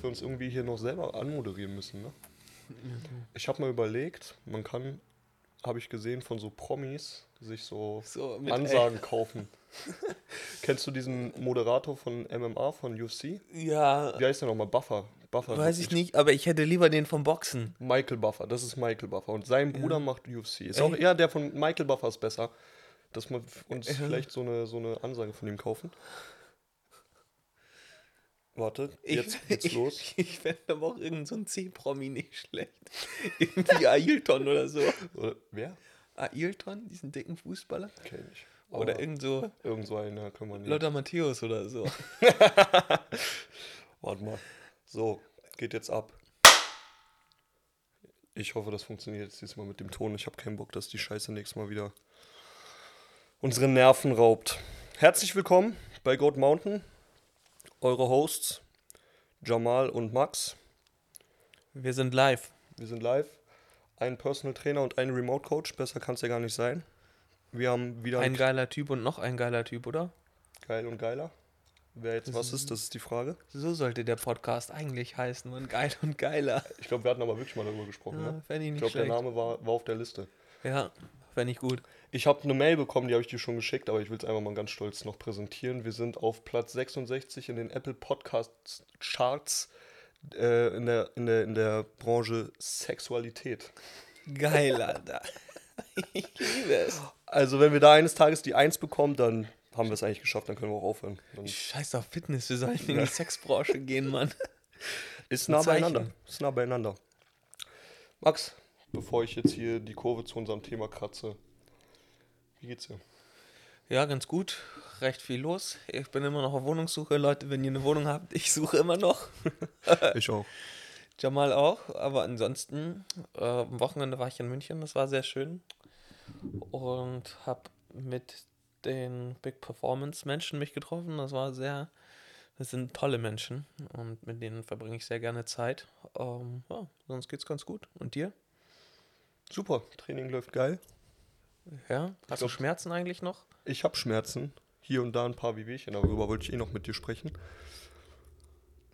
dass wir uns irgendwie hier noch selber anmoderieren müssen, ne? Ich habe mal überlegt, man kann, habe ich gesehen, von so Promis sich so, So, Ansagen kaufen. Kennst du diesen Moderator von MMA, von UFC? Ja, Wie heißt der nochmal? Buffer. Buffer. weiß ich nicht, aber ich hätte lieber den vom Boxen. Michael Buffer, das ist Michael Buffer. Und sein Bruder macht UFC. Ist auch Ey. eher der von Michael Buffer ist besser. Dass wir uns Ja. vielleicht so eine, so eine Ansage von ihm kaufen. Warte, Ich, jetzt geht's ich, los. Ich fände aber auch irgendein so ein C-Promi nicht schlecht. Irgendwie Ailton oder so. Oder, wer? Ailton, diesen dicken Fußballer? Kenn ich. Oder Aber irgend so irgend so einer können wir nicht. Lothar Matthäus oder so. Warte mal. So, geht jetzt ab. Ich hoffe, das funktioniert jetzt diesmal mit dem Ton. Ich habe keinen Bock, dass die Scheiße nächstes Mal wieder unsere Nerven raubt. Herzlich willkommen bei Goat Mountain. Eure Hosts Jamal und Max. Wir sind live. Wir sind live. Ein Personal Trainer und ein Remote Coach. Besser kann es ja gar nicht sein. Wir haben wieder Ein geiler Typ und noch ein geiler Typ, oder? geil und geiler. Wer jetzt was ist, das ist die Frage. So sollte der Podcast eigentlich heißen. Und geil und geiler. Ich glaube, wir hatten aber wirklich mal darüber gesprochen. Ja, ne? ich Ich glaube, der. Name war, war auf der Liste. Ja, fände ich gut. Ich habe eine Mail bekommen, die habe ich dir schon geschickt, aber ich will es einfach mal ganz stolz noch präsentieren. Wir sind auf Platz 66 in den Apple Podcast Charts äh, in, der, in, der, in der Branche Sexualität. Geil, Alter. ich liebe es. Also, wenn wir da eines Tages die 1 bekommen, dann haben wir es eigentlich geschafft, dann können wir auch aufhören. Dann Scheiß auf Fitness, wir sollten in die Sexbranche gehen, Mann. ist nah beieinander. Ist nah beieinander. Max, bevor ich jetzt hier die Kurve zu unserem Thema kratze, wie geht's dir? Ja, ganz gut. Recht viel los. Ich bin immer noch auf Wohnungssuche. Leute, wenn ihr eine Wohnung habt, ich suche immer noch. Ich auch. Jamal auch. Aber ansonsten, äh, am Wochenende war ich in München. Das war sehr schön. Und habe mit den Big Performance Menschen mich getroffen. Das war sehr, das sind tolle Menschen. Und mit denen verbringe ich sehr gerne Zeit. Ähm, ja, sonst geht's ganz gut. Und dir? Super, Training läuft geil. Ja? Hast du glaub- Schmerzen eigentlich noch? Ich habe Schmerzen. Hier und da ein paar Wehwehchen, darüber wollte ich eh noch mit dir sprechen.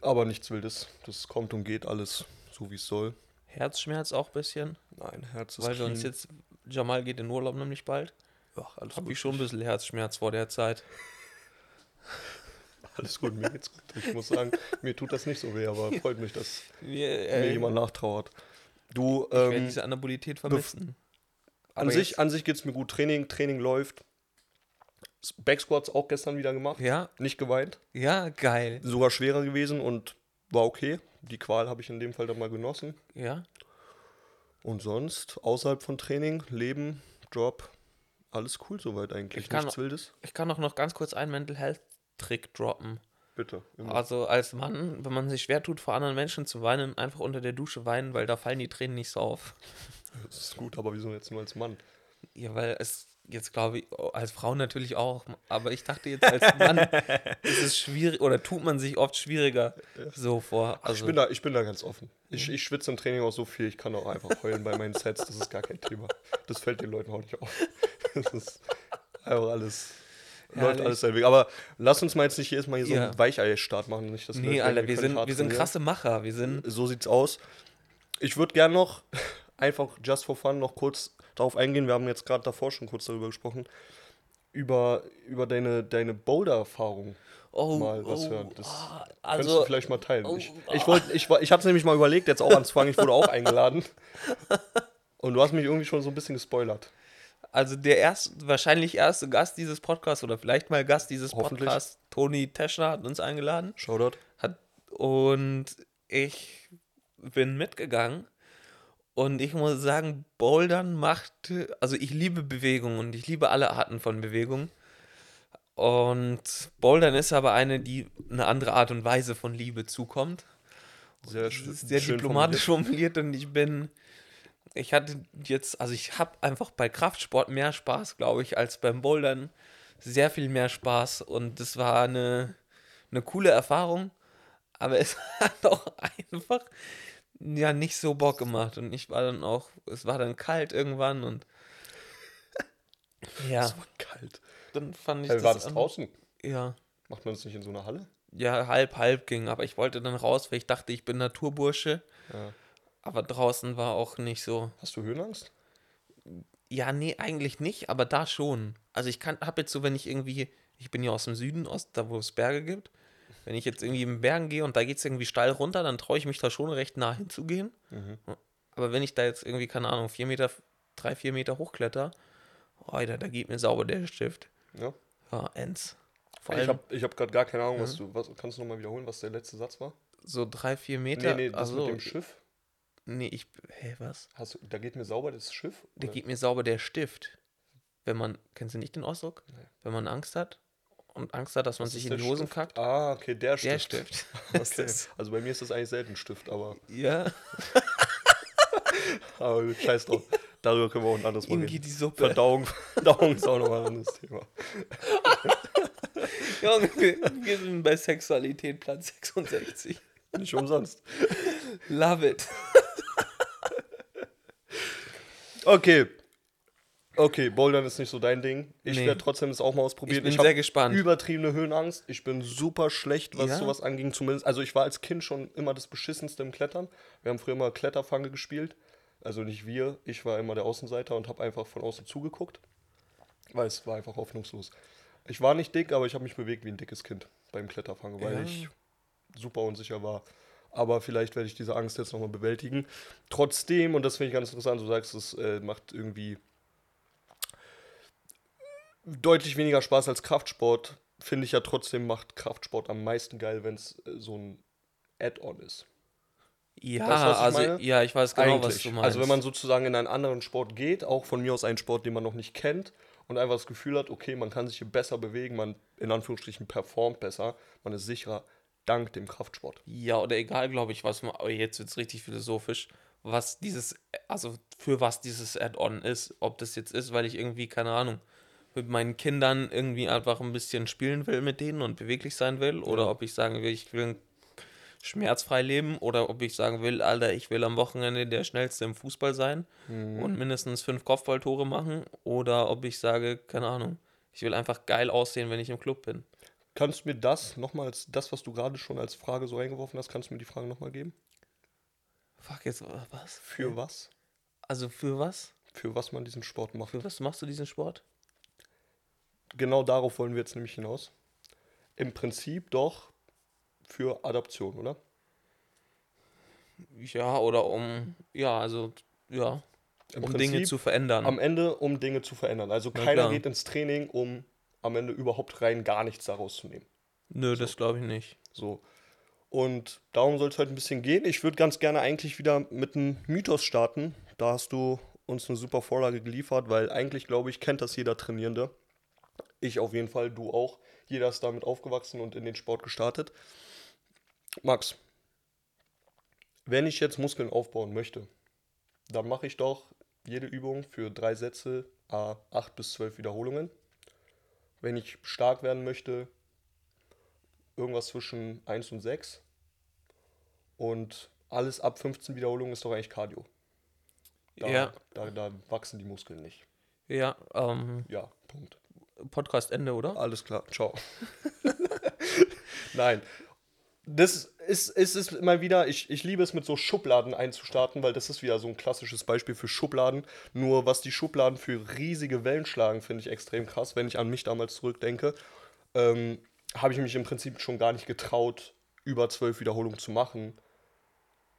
Aber nichts Wildes. Das kommt und geht alles so, wie es soll. Herzschmerz auch ein bisschen? Nein, Herz ist Weil wir uns clean. jetzt, Jamal geht in Urlaub nämlich bald. Ach, alles Habe gut. ich schon ein bisschen Herzschmerz vor der Zeit. Alles gut, mir geht's gut. Ich muss sagen, mir tut das nicht so weh, aber freut mich, dass mir äh, jemand nachtrauert. Du, ich werde ähm, diese Anabolität vermissen. an sich, jetzt- an sich geht's mir gut. Training, Training läuft. Backsquats auch gestern wieder gemacht. Ja, Nicht geweint. ja, geil. Sogar schwerer gewesen und war okay. Die Qual habe ich in dem Fall dann mal genossen. Ja, Und sonst, außerhalb von Training, Leben, Job, alles cool soweit eigentlich. Ich kann Nichts Wildes. ich kann auch noch ganz kurz einen Mental Health Trick droppen. Bitte. immer. Also als Mann, wenn man sich schwer tut, vor anderen Menschen zu weinen, einfach unter der Dusche weinen, weil da fallen die Tränen nicht so auf. Das ist gut, aber wieso jetzt nur als Mann? Ja, weil es jetzt glaube ich, oh, als Frau natürlich auch, aber ich dachte jetzt als Mann ist es schwierig oder tut man sich oft schwieriger so vor. ich, Also bin da, ich bin da ganz offen. Ich, ich schwitze im Training auch so viel, ich kann auch einfach heulen bei meinen Sets. Das ist gar kein Thema. Das fällt den Leuten auch nicht auf. Das ist einfach alles. Läuft alles seinen Weg. Aber lass uns mal jetzt nicht jedes Mal hier so Ja. einen Weichei-Start machen. Nicht, dass nee, Alter, wir sind, wir sind krasse Macher. Wir sind So sieht's aus. Ich würde gern noch einfach just for fun noch kurz darauf eingehen. Wir haben jetzt gerade davor schon kurz darüber gesprochen. Über, über deine, deine Boulder-Erfahrung oh, mal was oh, hören. Das ah, könntest also du vielleicht mal teilen. oh, ich ich, wollt, ich, war- ich hatte nämlich mal überlegt, jetzt auch anzufangen. Ich wurde auch eingeladen. Und du hast mich irgendwie schon so ein bisschen gespoilert. Also der erste, wahrscheinlich erste Gast dieses Podcasts oder vielleicht mal Gast dieses. Podcasts, Toni Teschner, hat uns eingeladen. Shoutout. Hat, und ich bin mitgegangen. Und ich muss sagen, Bouldern macht, also ich liebe Bewegung und ich liebe alle Arten von Bewegung. Und Bouldern ist aber eine, die eine andere Art und Weise von Liebe zukommt. Sehr, sehr schön diplomatisch formuliert und ich bin, ich hatte jetzt, also ich habe einfach bei Kraftsport mehr Spaß, glaube ich, als beim Bouldern. Sehr viel mehr Spaß und das war eine, eine coole Erfahrung, aber es hat auch einfach ja nicht so Bock gemacht und ich war dann auch, es war dann kalt irgendwann und ja, Es war kalt. dann fand ich Hey, war das das an- draußen? Ja, Macht man das nicht in so einer Halle? ja halb, halb ging. Aber ich wollte dann raus, weil ich dachte, ich bin Naturbursche. Ja. Aber draußen war auch nicht so. Hast du Höhenangst? Ja, nee, eigentlich nicht, aber da schon. Also ich kann, habe jetzt so, wenn ich irgendwie, ich bin ja aus dem Süden, aus da wo es Berge gibt. Wenn ich jetzt irgendwie in den Bergen gehe und da geht es irgendwie steil runter, dann traue ich mich da schon recht nah hinzugehen. Mhm. Aber wenn ich da jetzt irgendwie, keine Ahnung, vier Meter, drei, vier Meter hochkletter, oh, Alter, da geht mir sauber der Stift. Ja. Ja, ends. Vor Ich habe ich hab gerade gar keine Ahnung, was du. Was, kannst du nochmal wiederholen, was der letzte Satz war? so drei, vier Meter. nee, nee, das also, mit dem Schiff. Nee, ich, hä, was? Hast du, da geht mir sauber das Schiff? Da Oder? geht mir sauber der Stift. Wenn man, kennst du nicht den Ausdruck? Nee. Wenn man Angst hat und Angst hat, dass man Was sich in die Hosen Stift? kackt. Ah, okay, der Der Stift. Stift. Okay. Das- Also bei mir ist das eigentlich selten Stift, aber, Ja, aber scheiß drauf. Darüber können wir auch ein anderes Mal reden. geht die Suppe. Verdauung, Verdauung ist auch nochmal ein anderes Thema. Junge, wir, wir sind bei Sexualität Platz 66. Nicht umsonst. Love it. Okay. Okay, Bouldern ist nicht so dein Ding. Ich Nee. werde trotzdem das auch mal ausprobieren. Ich bin hab sehr gespannt. Übertriebene Höhenangst. Ich bin super schlecht, was Ja? sowas anging. Zumindest, also ich war als Kind schon immer das beschissenste im Klettern. Wir haben früher immer Kletterfange gespielt. Also nicht wir. Ich war immer der Außenseiter und habe einfach von außen zugeguckt. Weil es war einfach hoffnungslos. Ich war nicht dick, aber ich habe mich bewegt wie ein dickes Kind beim Kletterfange, weil Ja. ich super unsicher war. Aber vielleicht werde ich diese Angst jetzt nochmal bewältigen. Trotzdem, und das finde ich ganz interessant, du sagst, es äh, macht irgendwie deutlich weniger Spaß als Kraftsport. Finde ich ja trotzdem, macht Kraftsport am meisten geil, wenn es äh, so ein Add-on ist. Ja, Weißt was also meine? ja, ich weiß genau, was Eigentlich. du meinst. Also wenn man sozusagen in einen anderen Sport geht, auch von mir aus einen Sport, den man noch nicht kennt und einfach das Gefühl hat, okay, man kann sich hier besser bewegen, man in Anführungsstrichen performt besser, man ist sicherer dank dem Kraftsport. Ja, oder egal, glaube ich, was man, jetzt wird es richtig philosophisch, was dieses, also für was dieses Add-on ist. Ob das jetzt ist, weil ich irgendwie, keine Ahnung, mit meinen Kindern irgendwie einfach ein bisschen spielen will mit denen und beweglich sein will. Oder ob ich sagen will, ich will schmerzfrei leben. Oder ob ich sagen will, Alter, ich will am Wochenende der Schnellste im Fußball sein und mindestens fünf Kopfballtore machen. Oder ob ich sage, keine Ahnung, ich will einfach geil aussehen, wenn ich im Club bin. Kannst du mir das nochmals, das, was du gerade schon als Frage so reingeworfen hast, kannst du mir die Frage nochmal geben? Fuck, jetzt was? Für was? Also für was? Für was man diesen Sport macht. Für was machst du diesen Sport? Genau darauf wollen wir jetzt nämlich hinaus. Im Prinzip doch für Adaption, oder? Ja, oder um, ja, also, ja, Im um Dinge zu verändern. Am Ende, um Dinge zu verändern. Also Na keiner klar. geht ins Training, um am Ende überhaupt rein gar nichts daraus zu nehmen. Nö, das glaube ich nicht. So. Und darum soll es heute ein bisschen gehen. Ich würde ganz gerne eigentlich wieder mit einem Mythos starten. Da hast du uns eine super Vorlage geliefert, weil eigentlich, glaube ich, kennt das jeder Trainierende. Ich auf jeden Fall, du auch. Jeder ist damit aufgewachsen und in den Sport gestartet. Max, wenn ich jetzt Muskeln aufbauen möchte, dann mache ich doch jede Übung für drei Sätze, a 8 bis 12 Wiederholungen. Wenn ich stark werden möchte, irgendwas zwischen 1 und 6. Und alles ab 15 Wiederholungen ist doch eigentlich Cardio. Da, Ja. da, da wachsen die Muskeln nicht. Ja, ähm, Ja, Punkt. Podcast Ende, oder? Alles klar, ciao. Nein. Das ist, ist, ist immer wieder, ich, ich liebe es mit so Schubladen einzustarten, weil das ist wieder so ein klassisches Beispiel für Schubladen. Nur was die Schubladen für riesige Wellen schlagen, finde ich extrem krass, wenn ich an mich damals zurückdenke. Ähm, habe ich mich im Prinzip schon gar nicht getraut, über zwölf Wiederholungen zu machen,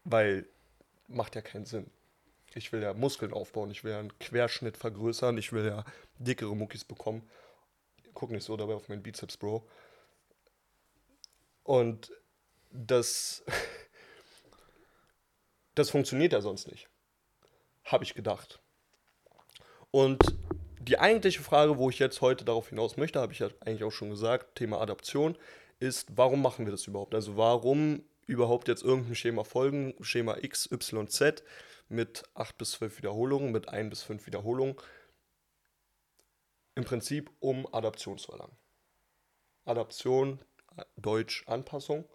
weil macht ja keinen Sinn. Ich will ja Muskeln aufbauen, ich will ja einen Querschnitt vergrößern, ich will ja dickere Muckis bekommen. Guck nicht so dabei auf meinen Bizeps, Bro. Und das, das funktioniert ja sonst nicht. Habe ich gedacht. Und die eigentliche Frage, wo ich jetzt heute darauf hinaus möchte, habe ich ja eigentlich auch schon gesagt, Thema Adaption, ist, warum machen wir das überhaupt? Also warum überhaupt jetzt irgendein Schema folgen, Schema X, Y, Z mit 8 bis 12 Wiederholungen, mit 1 bis 5 Wiederholungen, im Prinzip um Adaption zu erlangen. Adaption, Deutsch, Anpassung.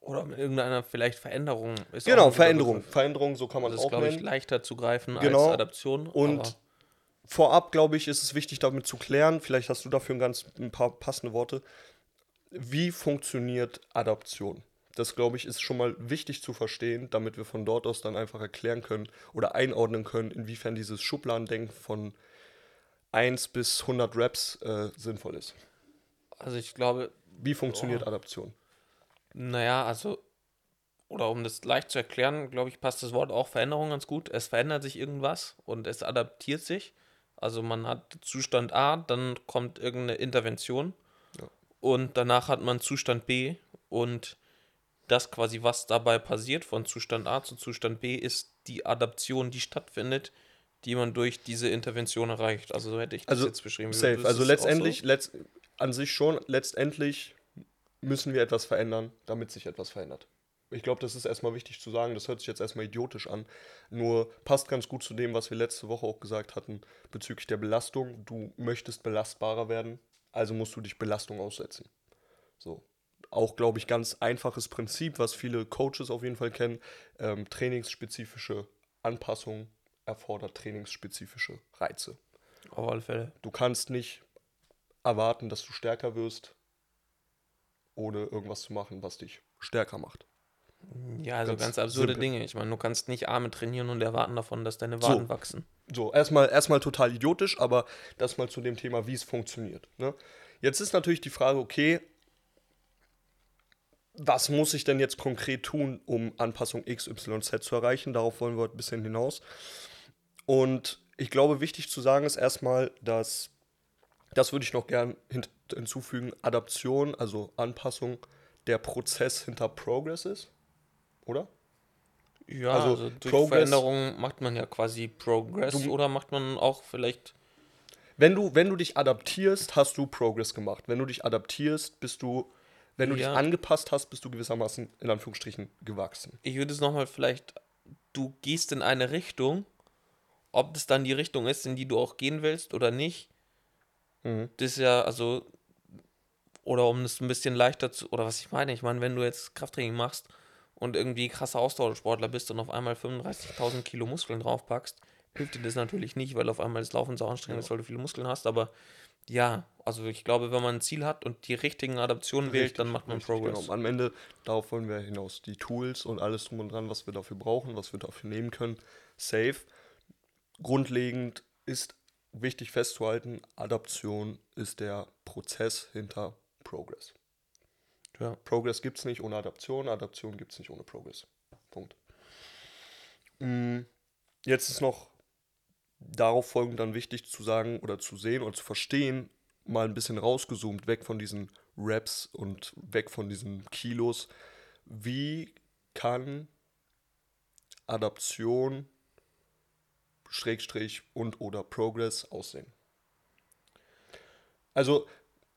Oder mit irgendeiner vielleicht Veränderung. Ist Genau, Veränderung. Veränderung, so kann man Das es ist, auch glaube ich, nennen. leichter zu greifen Genau. als Adaption. Und vorab, glaube ich, ist es wichtig, damit zu klären. Vielleicht hast du dafür ein ganz ein paar passende Worte. wie funktioniert Adaption? Das, glaube ich, ist schon mal wichtig zu verstehen, damit wir von dort aus dann einfach erklären können oder einordnen können, inwiefern dieses Schubladendenken von 1 bis 100 Reps äh, sinnvoll ist. Also ich glaube, Wie funktioniert Adaption? Naja, also, oder um das leicht zu erklären, glaube ich, passt das Wort auch Veränderung ganz gut. Es verändert sich irgendwas und es adaptiert sich. Also man hat Zustand A, dann kommt irgendeine Intervention Ja. und danach hat man Zustand B und das quasi, was dabei passiert von Zustand A zu Zustand B, ist die Adaption, die stattfindet, die man durch diese Intervention erreicht. Also so hätte ich das Also, jetzt beschrieben. Safe. Also auch so? letztendlich, letzt, an sich schon, letztendlich müssen wir etwas verändern, damit sich etwas verändert. Ich glaube, das ist erstmal wichtig zu sagen. Das hört sich jetzt erstmal idiotisch an. Nur passt ganz gut zu dem, was wir letzte Woche auch gesagt hatten bezüglich der Belastung. Du möchtest belastbarer werden, also musst du dich Belastung aussetzen. So. Auch, glaube ich, ganz einfaches Prinzip, was viele Coaches auf jeden Fall kennen. Ähm, trainingsspezifische Anpassung erfordert trainingsspezifische Reize. Auf alle Fälle. Du kannst nicht erwarten, dass du stärker wirst, ohne irgendwas zu machen, was dich stärker macht. Ja, also Ganz ganz, absurde simpel. Dinge. Ich meine, du kannst nicht Arme trainieren und erwarten davon, dass deine So. Waden wachsen. So, erstmal, erstmal total idiotisch, aber das mal zu dem Thema, wie es funktioniert. Ne? Jetzt ist natürlich die Frage, okay, was muss ich denn jetzt konkret tun, um Anpassung XYZ zu erreichen? Darauf wollen wir heute ein bisschen hinaus. Und ich glaube, wichtig zu sagen ist erstmal, dass, das würde ich noch gern hin, hinzufügen, Adaption, also Anpassung, der Prozess hinter Progress ist, oder? Ja, Also also, durch Progress- Veränderungen macht man ja quasi Progress Du- oder macht man auch vielleicht. Wenn du, wenn du dich adaptierst, hast du Progress gemacht. Wenn du dich adaptierst, bist du, wenn du Ja. dich angepasst hast, bist du gewissermaßen in Anführungsstrichen gewachsen. Ich würde es nochmal vielleicht. Du gehst in eine Richtung, ob das dann die Richtung ist, in die du auch gehen willst oder nicht. Mhm. Das ist ja, also. Oder um es ein bisschen leichter zu. Oder was ich meine, ich meine, wenn du jetzt Krafttraining machst und irgendwie krasser Ausdauersportler bist und auf einmal 35.000 Kilo Muskeln draufpackst, hilft dir das natürlich nicht, weil auf einmal das Laufen so anstrengend ist, weil du viele Muskeln hast. Aber ja, also ich glaube, wenn man ein Ziel hat und die richtigen Adaptionen wählt, dann macht man Richtig, Progress. Genau. Am Ende, darauf wollen wir hinaus. Die Tools und alles drum und dran, was wir dafür brauchen, was wir dafür nehmen können, safe. Grundlegend ist wichtig festzuhalten, Adaption ist der Prozess hinter Progress. Ja. Progress gibt es nicht ohne Adaption, Adaption gibt es nicht ohne Progress. Punkt. Mm, Jetzt ist noch darauf folgend dann wichtig zu sagen oder zu sehen oder zu verstehen, mal ein bisschen rausgezoomt, weg von diesen Reps und weg von diesen Kilos. Wie kann Adaption, Schrägstrich und oder Progress aussehen? Also,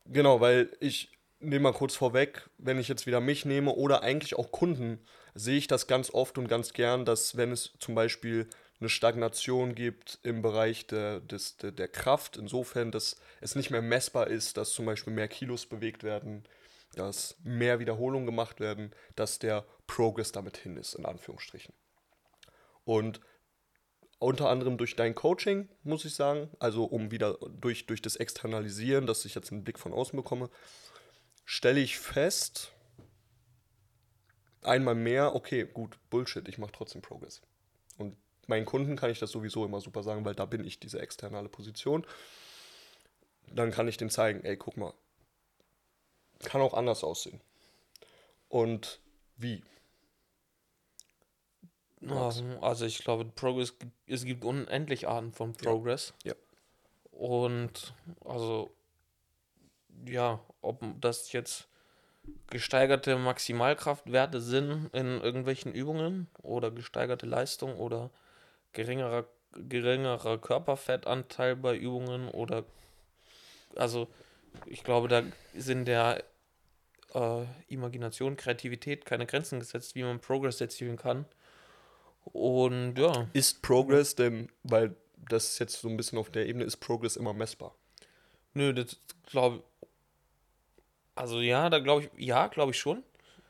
genau, weil ich nehme mal kurz vorweg, wenn ich jetzt wieder mich nehme oder eigentlich auch Kunden, sehe ich das ganz oft und ganz gern, dass wenn es zum Beispiel eine Stagnation gibt im Bereich der, des, der, der Kraft, insofern, dass es nicht mehr messbar ist, dass zum Beispiel mehr Kilos bewegt werden, dass mehr Wiederholungen gemacht werden, dass der Progress damit hin ist, in Anführungsstrichen. Und unter anderem durch dein Coaching, muss ich sagen, also um wieder durch, durch das Externalisieren, dass ich jetzt einen Blick von außen bekomme, stelle ich fest, einmal mehr, okay, gut, Bullshit, ich mache trotzdem Progress. Und meinen Kunden kann ich das sowieso immer super sagen, weil da bin ich diese externe Position. Dann kann ich denen zeigen, ey, guck mal, kann auch anders aussehen. Und wie? Ähm, Also ich glaube, Progress, es gibt unendlich Arten von Progress. Ja. Und also, ja, ob das jetzt gesteigerte Maximalkraftwerte sind in irgendwelchen Übungen oder gesteigerte Leistung oder geringerer, geringerer Körperfettanteil bei Übungen oder also ich glaube, da sind der äh, Imagination, Kreativität keine Grenzen gesetzt, wie man Progress erzielen kann. Und ja, Ist Progress denn, weil das jetzt so ein bisschen auf der Ebene ist, Progress immer messbar? nö, das glaube Also ja, da glaube ich, ja, glaube ich schon.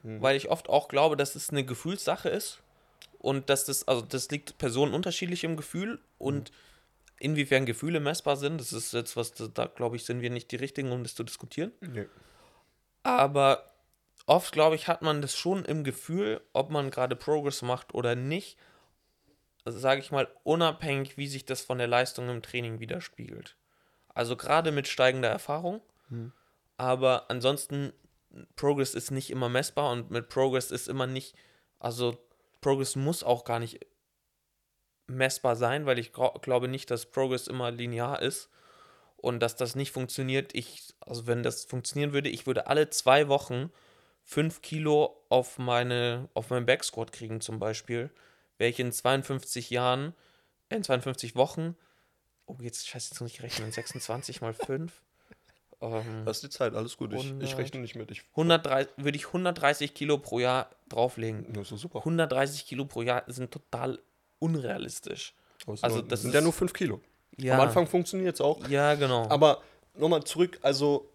Weil ich oft auch glaube, dass es eine Gefühlssache ist. Und dass das, also das liegt Personen unterschiedlich im Gefühl und inwiefern Gefühle messbar sind, das ist jetzt was, da, da glaube ich, sind wir nicht die Richtigen, um das zu diskutieren. Nee. Aber oft, glaube ich, hat man das schon im Gefühl, ob man gerade Progress macht oder nicht. Also, sage ich mal, unabhängig, wie sich das von der Leistung im Training widerspiegelt. Also gerade mit steigender Erfahrung. Hm. Aber ansonsten, Progress ist nicht immer messbar und mit Progress ist immer nicht, also Progress muss auch gar nicht messbar sein, weil ich glau- glaube nicht, dass Progress immer linear ist und dass das nicht funktioniert. Ich, also wenn das funktionieren würde, ich würde alle zwei Wochen 5 Kilo auf meine, auf meinen Backsquat kriegen zum Beispiel, wäre ich in 52 Jahren, in 52 Wochen, oh jetzt, scheiße, jetzt muss ich rechnen, 26 mal 5, ähm, Das ist die Zeit, alles gut. Ich, ich 100. rechne nicht mit. Ich, 130, würde ich 130 Kilo pro Jahr drauflegen. das ist super. 130 Kilo pro Jahr sind total unrealistisch. Also sind, das sind ist- ja nur 5 Kilo. Ja, Am Anfang funktioniert es auch. ja, genau. Aber nochmal zurück, also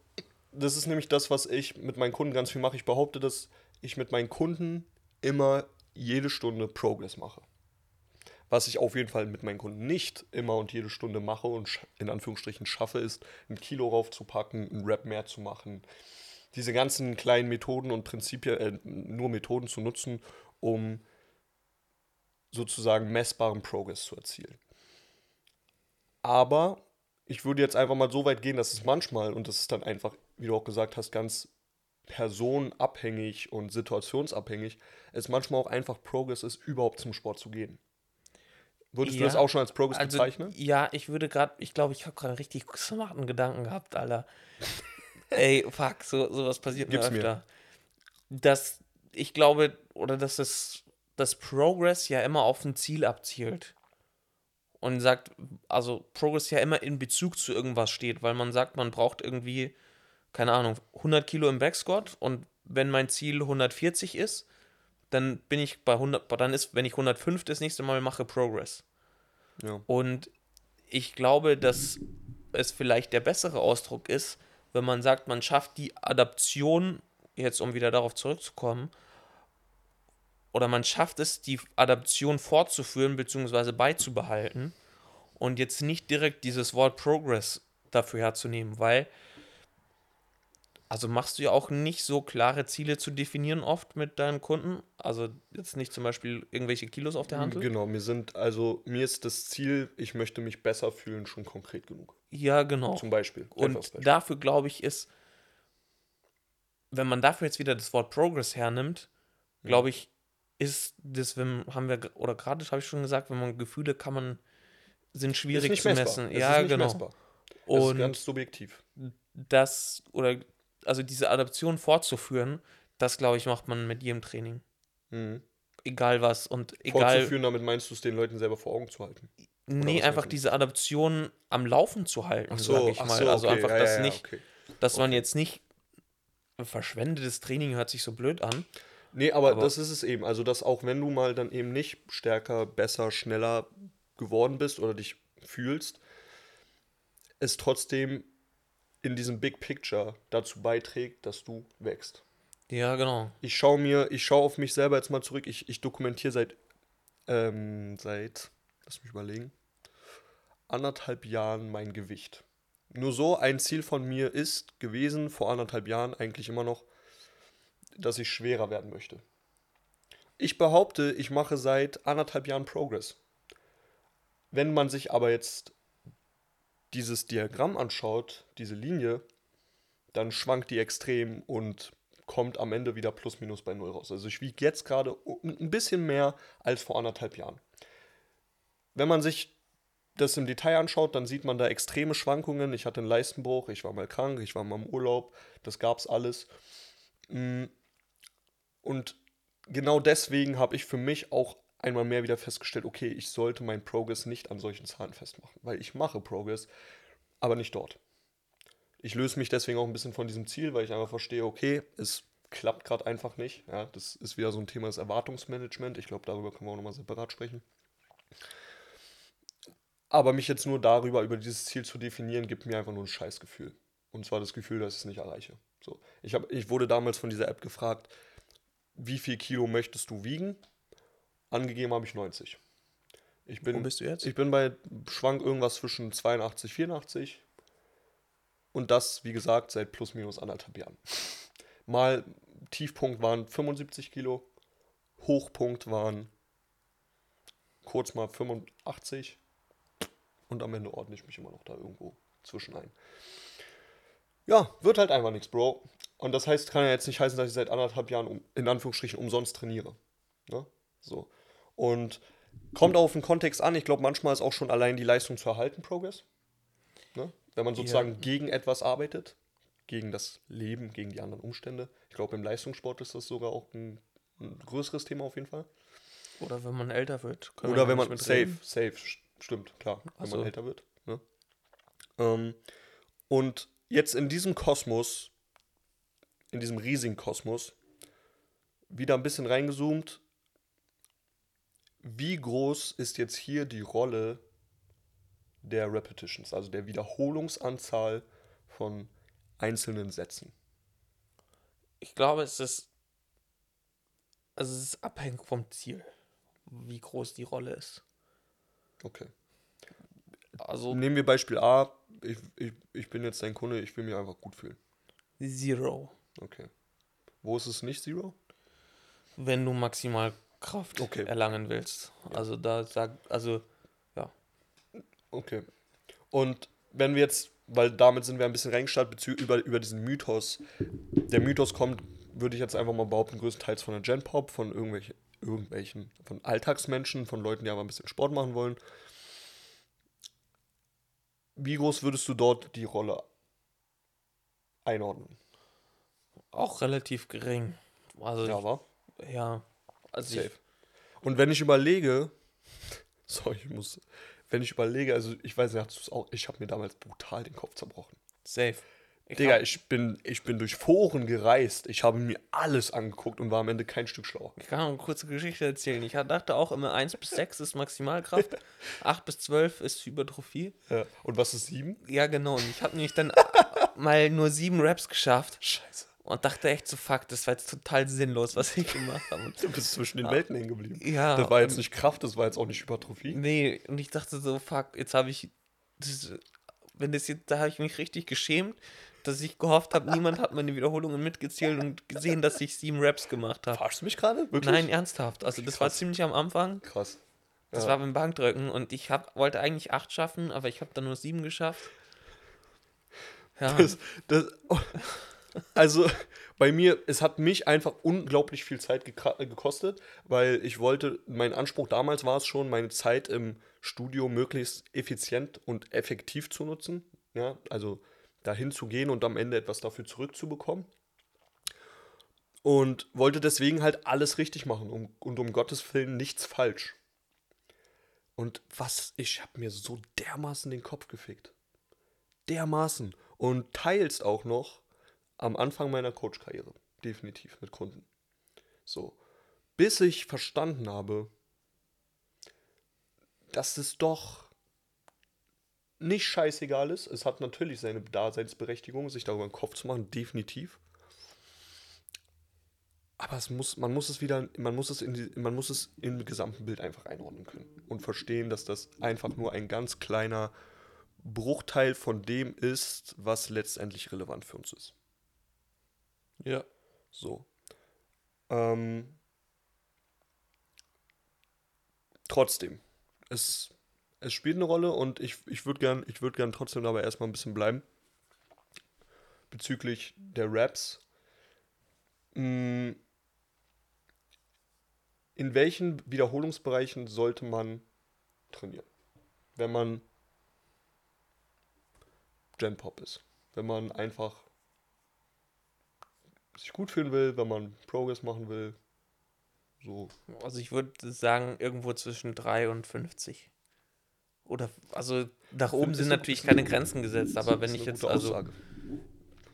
das ist nämlich das, was ich mit meinen Kunden ganz viel mache. Ich behaupte, dass ich mit meinen Kunden immer jede Stunde Progress mache. Was ich auf jeden Fall mit meinen Kunden nicht immer und jede Stunde mache und in Anführungsstrichen schaffe, ist, ein Kilo raufzupacken, einen Rap mehr zu machen. Diese ganzen kleinen Methoden und Prinzipien, äh, nur Methoden zu nutzen, um sozusagen messbaren Progress zu erzielen. Aber ich würde jetzt einfach mal so weit gehen, dass es manchmal, und das ist dann einfach, wie du auch gesagt hast, ganz personenabhängig und situationsabhängig, es manchmal auch einfach Progress ist, überhaupt zum Sport zu gehen. Würdest du Ja, das auch schon als Progress also, bezeichnen? ja, ich würde gerade, ich glaube, ich habe gerade richtig smarten Gedanken gehabt, Alter. Ey, fuck, so, sowas passiert Gib's mir mir. öfter. Dass ich glaube, oder dass es, dass Progress ja immer auf ein Ziel abzielt. Und sagt, also Progress ja immer in Bezug zu irgendwas steht, weil man sagt, man braucht irgendwie, keine Ahnung, 100 Kilo im Backsquat und wenn mein Ziel 140 ist, dann bin ich bei 100, dann ist, wenn ich 105 das nächste Mal mache, Progress. Ja. Und ich glaube, dass es vielleicht der bessere Ausdruck ist, wenn man sagt, man schafft die Adaption, jetzt um wieder darauf zurückzukommen, oder man schafft es, die Adaption fortzuführen bzw. beizubehalten und jetzt nicht direkt dieses Wort Progress dafür herzunehmen, weil also machst du ja auch nicht so klare Ziele zu definieren oft mit deinen Kunden. Also jetzt nicht zum Beispiel irgendwelche Kilos auf der Hand. Genau, mir sind, also mir ist das Ziel, ich möchte mich besser fühlen, schon konkret genug. Ja, genau. Zum Beispiel. Und Beispiel. dafür glaube ich ist, wenn man dafür jetzt wieder das Wort Progress hernimmt, glaube ich, ist das, wenn haben wir, oder gerade habe ich schon gesagt, wenn man Gefühle kann man, sind schwierig zu messbar. messen. Es ja, genau. messbar. Und ganz subjektiv. das, oder also diese Adaption fortzuführen, das glaube ich, macht man mit jedem Training. Mhm. Egal was. Und egal. Fortzuführen, damit meinst du es den Leuten selber vor Augen zu halten. Nee, was einfach diese Adaption am Laufen zu halten, sage ich ach mal. so, also okay, einfach, ja, dass ja, nicht, okay. dass man jetzt nicht verschwendetes Training hört sich so blöd an. Nee, aber, Aber- das ist es eben. Also, dass auch wenn du mal dann eben nicht stärker, besser, schneller geworden bist oder dich fühlst, es trotzdem in diesem Big Picture dazu beiträgt, dass du wächst. Ja, genau. Ich schaue mir, ich schaue auf mich selber jetzt mal zurück. Ich, ich dokumentiere seit, ähm, seit, lass mich überlegen, anderthalb Jahren mein Gewicht. Nur so ein Ziel von mir ist gewesen, vor anderthalb Jahren eigentlich immer noch, dass ich schwerer werden möchte. Ich behaupte, ich mache seit anderthalb Jahren Progress. Wenn man sich aber jetzt dieses Diagramm anschaut, diese Linie, dann schwankt die extrem und kommt am Ende wieder plus minus bei null raus. Also ich wiege jetzt gerade ein bisschen mehr als vor anderthalb Jahren. Wenn man sich das im Detail anschaut, dann sieht man da extreme Schwankungen. Ich hatte einen Leistenbruch, ich war mal krank, ich war mal im Urlaub, das gab's alles. Mm, Und genau deswegen habe ich für mich auch einmal mehr wieder festgestellt, okay, ich sollte meinen Progress nicht an solchen Zahlen festmachen, weil ich mache Progress, aber nicht dort. Ich löse mich deswegen auch ein bisschen von diesem Ziel, weil ich einfach verstehe, okay, es klappt gerade einfach nicht. Ja, das ist wieder so ein Thema des Erwartungsmanagement. Ich glaube, darüber können wir auch nochmal separat sprechen. Aber mich jetzt nur darüber, über dieses Ziel zu definieren, gibt mir einfach nur ein Scheißgefühl. Und zwar das Gefühl, dass ich es nicht erreiche. So. Ich, hab, ich wurde damals von dieser App gefragt, wie viel Kilo möchtest du wiegen? Angegeben habe ich 90. Ich bin, Wo bist du jetzt? Ich bin bei Schwank irgendwas zwischen 82, 84. Und das, wie gesagt, seit plus minus anderthalb Jahren. Mal Tiefpunkt waren 75 Kilo, Hochpunkt waren kurz mal 85 und am Ende ordne ich mich immer noch da irgendwo zwischen ein. Ja, wird halt einfach nichts, Bro. Und das heißt, kann ja jetzt nicht heißen, dass ich seit anderthalb Jahren um, in Anführungsstrichen umsonst trainiere. Ne? So. Und kommt auch auf den Kontext an. Ich glaube, manchmal ist auch schon allein die Leistung zu erhalten Progress. Ne? Wenn man sozusagen Ja. gegen etwas arbeitet, gegen das Leben, gegen die anderen Umstände. Ich glaube, im Leistungssport ist das sogar auch ein, ein größeres Thema auf jeden Fall. Oder wenn man älter wird. Oder wenn man, safe, reden. safe, st- stimmt, klar, wenn so. man älter wird. Ne? Ähm, und jetzt in diesem Kosmos, in diesem riesigen Kosmos, wieder ein bisschen reingezoomt, wie groß ist jetzt hier die Rolle der Repetitions, also der Wiederholungsanzahl von einzelnen Sätzen? Ich glaube, es ist. Also es ist abhängig vom Ziel, wie groß die Rolle ist. Okay. Also Nehmen wir Beispiel A, ich, ich, ich bin jetzt dein Kunde, ich will mich einfach gut fühlen. Zero. Okay. Wo ist es nicht Zero? Wenn du maximal Kraft Okay. erlangen willst. Also da sagt, also ja. Okay. Und wenn wir jetzt, weil damit sind wir ein bisschen reingestartet über, über diesen Mythos. Der Mythos kommt, würde ich jetzt einfach mal behaupten, größtenteils von der Gen Pop, von irgendwelchen, irgendwelchen, von Alltagsmenschen, von Leuten, die aber ein bisschen Sport machen wollen. Wie groß würdest du dort die Rolle einordnen? Auch relativ gering. Also Ja, ja, war? ja. Also Safe. Und wenn ich überlege, sorry, ich muss, wenn ich überlege, also ich weiß nicht, auch, ich habe mir damals brutal den Kopf zerbrochen. safe. Ich Digga, ich bin, ich bin durch Foren gereist. Ich habe mir alles angeguckt und war am Ende kein Stück schlauer. Ich kann noch eine kurze Geschichte erzählen. Ich dachte auch immer 1 bis 6 ist Maximalkraft, 8 bis 12 ist Hypertrophie. Ja. Und was ist sieben? Ja, genau. Und ich habe nämlich dann mal nur sieben Raps geschafft Scheiße. Und dachte echt so, fuck, das war jetzt total sinnlos, was ich gemacht habe. Du bist zwischen den Welten hängen geblieben. Ja, Das war jetzt nicht Kraft, das war jetzt auch nicht Hypertrophie. Nee, und ich dachte so, fuck, jetzt habe ich. Das, wenn das jetzt, da habe ich mich richtig geschämt, dass ich gehofft habe, niemand hat meine Wiederholungen mitgezählt und gesehen, dass ich sieben Raps gemacht habe. Verarschst du mich gerade? Wirklich? Nein, ernsthaft. Also das war Krass. ziemlich am Anfang. Krass. Das Ja. war beim Bankdrücken und ich hab, wollte eigentlich acht schaffen, aber ich habe dann nur sieben geschafft. Ja, Das, das, also bei mir, es hat mich einfach unglaublich viel Zeit äh, gekostet, weil ich wollte, mein Anspruch damals war es schon, meine Zeit im Studio möglichst effizient und effektiv zu nutzen. Ja, also dahin zu gehen und am Ende etwas dafür zurückzubekommen. Und wollte deswegen halt alles richtig machen um, und um Gottes Willen nichts falsch. Und was, ich habe mir so dermaßen den Kopf gefickt dermaßen und teils auch noch am Anfang meiner Coach-Karriere. Definitiv mit Kunden. So. Bis ich verstanden habe, dass es doch nicht scheißegal ist. Es hat natürlich seine Daseinsberechtigung, sich darüber einen Kopf zu machen, definitiv. Aber es muss, man muss es wieder, man muss es, in die, man muss es im gesamten Bild einfach einordnen können und verstehen, dass das einfach nur ein ganz kleiner Bruchteil von dem ist, was letztendlich relevant für uns ist. Ja. So. Ähm, trotzdem, es, es spielt eine Rolle und ich, ich würde gern, würd gern trotzdem dabei erstmal ein bisschen bleiben. Bezüglich der Raps. Mm, In welchen Wiederholungsbereichen sollte man trainieren? Wenn man Gen Pop ist. Wenn man einfach sich gut fühlen will, wenn man Progress machen will. So. Also ich würde sagen, irgendwo zwischen 3 und 50. Oder, also nach oben sind natürlich keine eine- Grenzen gesetzt, aber wenn ich jetzt, also, Aussage.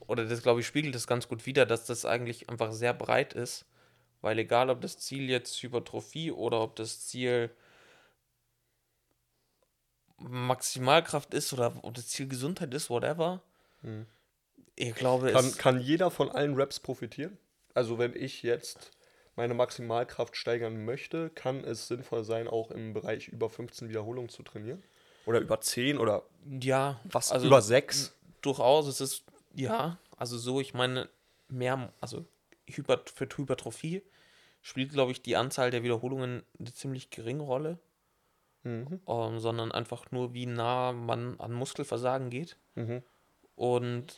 oder das glaube ich spiegelt das ganz gut wider, dass das eigentlich einfach sehr breit ist, weil egal ob das Ziel jetzt Hypertrophie oder ob das Ziel Maximalkraft ist oder ob das Ziel Gesundheit ist, whatever. Hm. Ich glaube, Kann, es, kann jeder von allen Raps profitieren? Also wenn ich jetzt meine Maximalkraft steigern möchte, kann es sinnvoll sein, auch im Bereich über 15 Wiederholungen zu trainieren? Oder über 10 oder ja, was also über 6? durchaus, es ist, ja, also so, ich meine, mehr, also Hyper, für Hypertrophie spielt, glaube ich, die Anzahl der Wiederholungen eine ziemlich geringe Rolle, Mhm. ähm, sondern einfach nur, wie nah man an Muskelversagen geht. Mhm. Und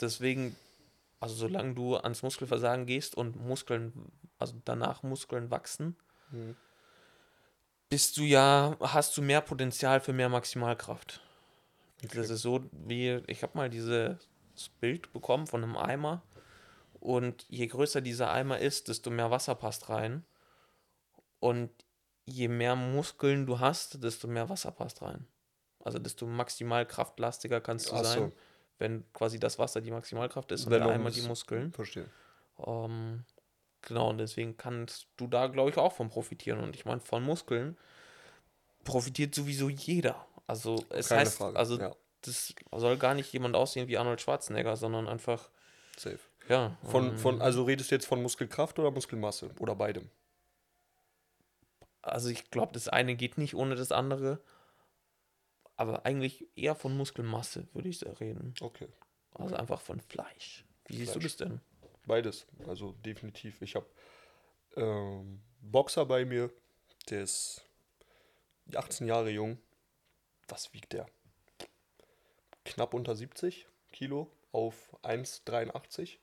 deswegen, also solange du ans Muskelversagen gehst und Muskeln, also danach Muskeln wachsen, Mhm. bist du ja, hast du mehr Potenzial für mehr Maximalkraft. Okay. Das ist so wie, ich habe mal dieses Bild bekommen von einem Eimer und je größer dieser Eimer ist, desto mehr Wasser passt rein und je mehr Muskeln du hast, desto mehr Wasser passt rein. Also desto maximal kraftlastiger kannst du Ach so. Wenn quasi das Wasser die Maximalkraft ist und der Eimer es- die Muskeln. Verstehe. Ähm, genau, und deswegen kannst du da, glaube ich, auch von profitieren. Und ich meine, von Muskeln profitiert sowieso jeder. Also es Keine heißt, Frage. also ja, das soll gar nicht jemand aussehen wie Arnold Schwarzenegger, sondern einfach, safe. ja. Von, ähm, von, also redest du jetzt von Muskelkraft oder Muskelmasse? Oder beidem? also ich glaube, das eine geht nicht ohne das andere. Aber eigentlich eher von Muskelmasse, würde ich reden. Okay. Also einfach von Fleisch. Wie siehst du Fleisch. das denn? Beides. Also definitiv. Ich habe ähm, Boxer bei mir, der ist 18 Jahre jung. Was wiegt der? Knapp unter 70 Kilo auf 1,83.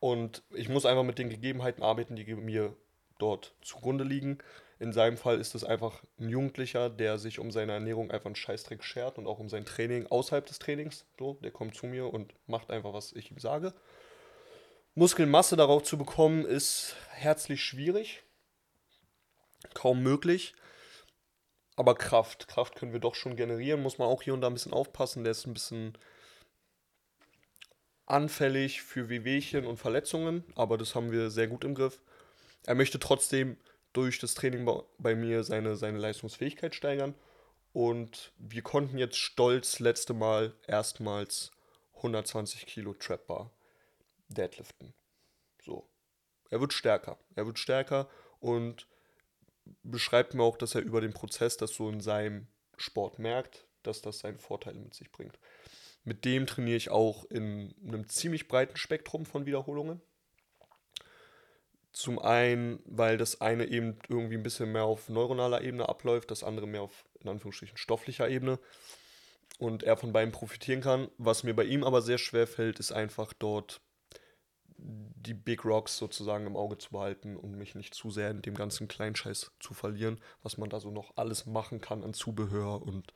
Und ich muss einfach mit den Gegebenheiten arbeiten, die mir dort zugrunde liegen. In seinem Fall ist es einfach ein Jugendlicher, der sich um seine Ernährung einfach einen Scheißdreck schert und auch um sein Training außerhalb des Trainings. So, der kommt zu mir und macht einfach, was ich ihm sage. Muskelmasse darauf zu bekommen, ist herzlich schwierig. Kaum möglich. Aber Kraft. Kraft können wir doch schon generieren. Muss man auch hier und da ein bisschen aufpassen. Der ist ein bisschen anfällig für Wehwehchen und Verletzungen. Aber das haben wir sehr gut im Griff. Er möchte trotzdem durch das Training bei- mir seine, seine Leistungsfähigkeit steigern. Und wir konnten jetzt stolz letzte Mal erstmals 120 Kilo Trap Bar deadliften. So. Er wird stärker. Er wird stärker und beschreibt mir auch, dass er über den Prozess das so in seinem Sport merkt, dass das seine Vorteile mit sich bringt. Mit dem trainiere ich auch in einem ziemlich breiten Spektrum von Wiederholungen. Zum einen, weil das eine eben irgendwie ein bisschen mehr auf neuronaler Ebene abläuft, das andere mehr auf, in Anführungsstrichen, stofflicher Ebene. Und er von beiden profitieren kann. Was mir bei ihm aber sehr schwer fällt, ist einfach dort die Big Rocks sozusagen im Auge zu behalten und mich nicht zu sehr in dem ganzen Kleinscheiß zu verlieren, was man da so noch alles machen kann an Zubehör und,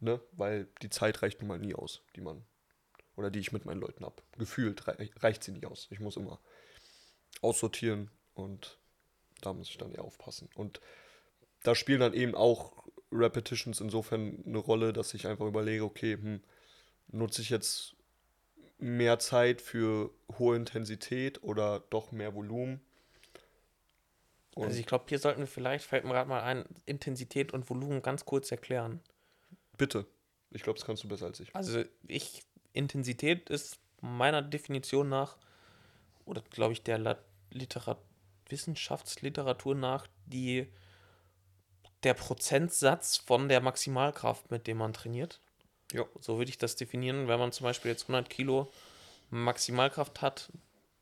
ne, weil die Zeit reicht nun mal nie aus, die man, oder die ich mit meinen Leuten habe. Gefühlt rei reicht sie nie aus. Ich muss immer aussortieren und da muss ich dann eher aufpassen. Und da spielen dann eben auch Repetitions insofern eine Rolle, dass ich einfach überlege, okay, hm, nutze ich jetzt mehr Zeit für hohe Intensität oder doch mehr Volumen? Und Also ich glaube, hier sollten wir vielleicht, fällt mir gerade mal ein, Intensität und Volumen ganz kurz erklären. bitte, ich glaube, das kannst du besser als ich. Also ich, Intensität ist meiner Definition nach, oder glaube ich der La Literat Wissenschaftsliteratur nach, die, der Prozentsatz von der Maximalkraft, mit dem man trainiert. Ja. So würde ich das definieren. Wenn man zum Beispiel jetzt 100 Kilo Maximalkraft hat,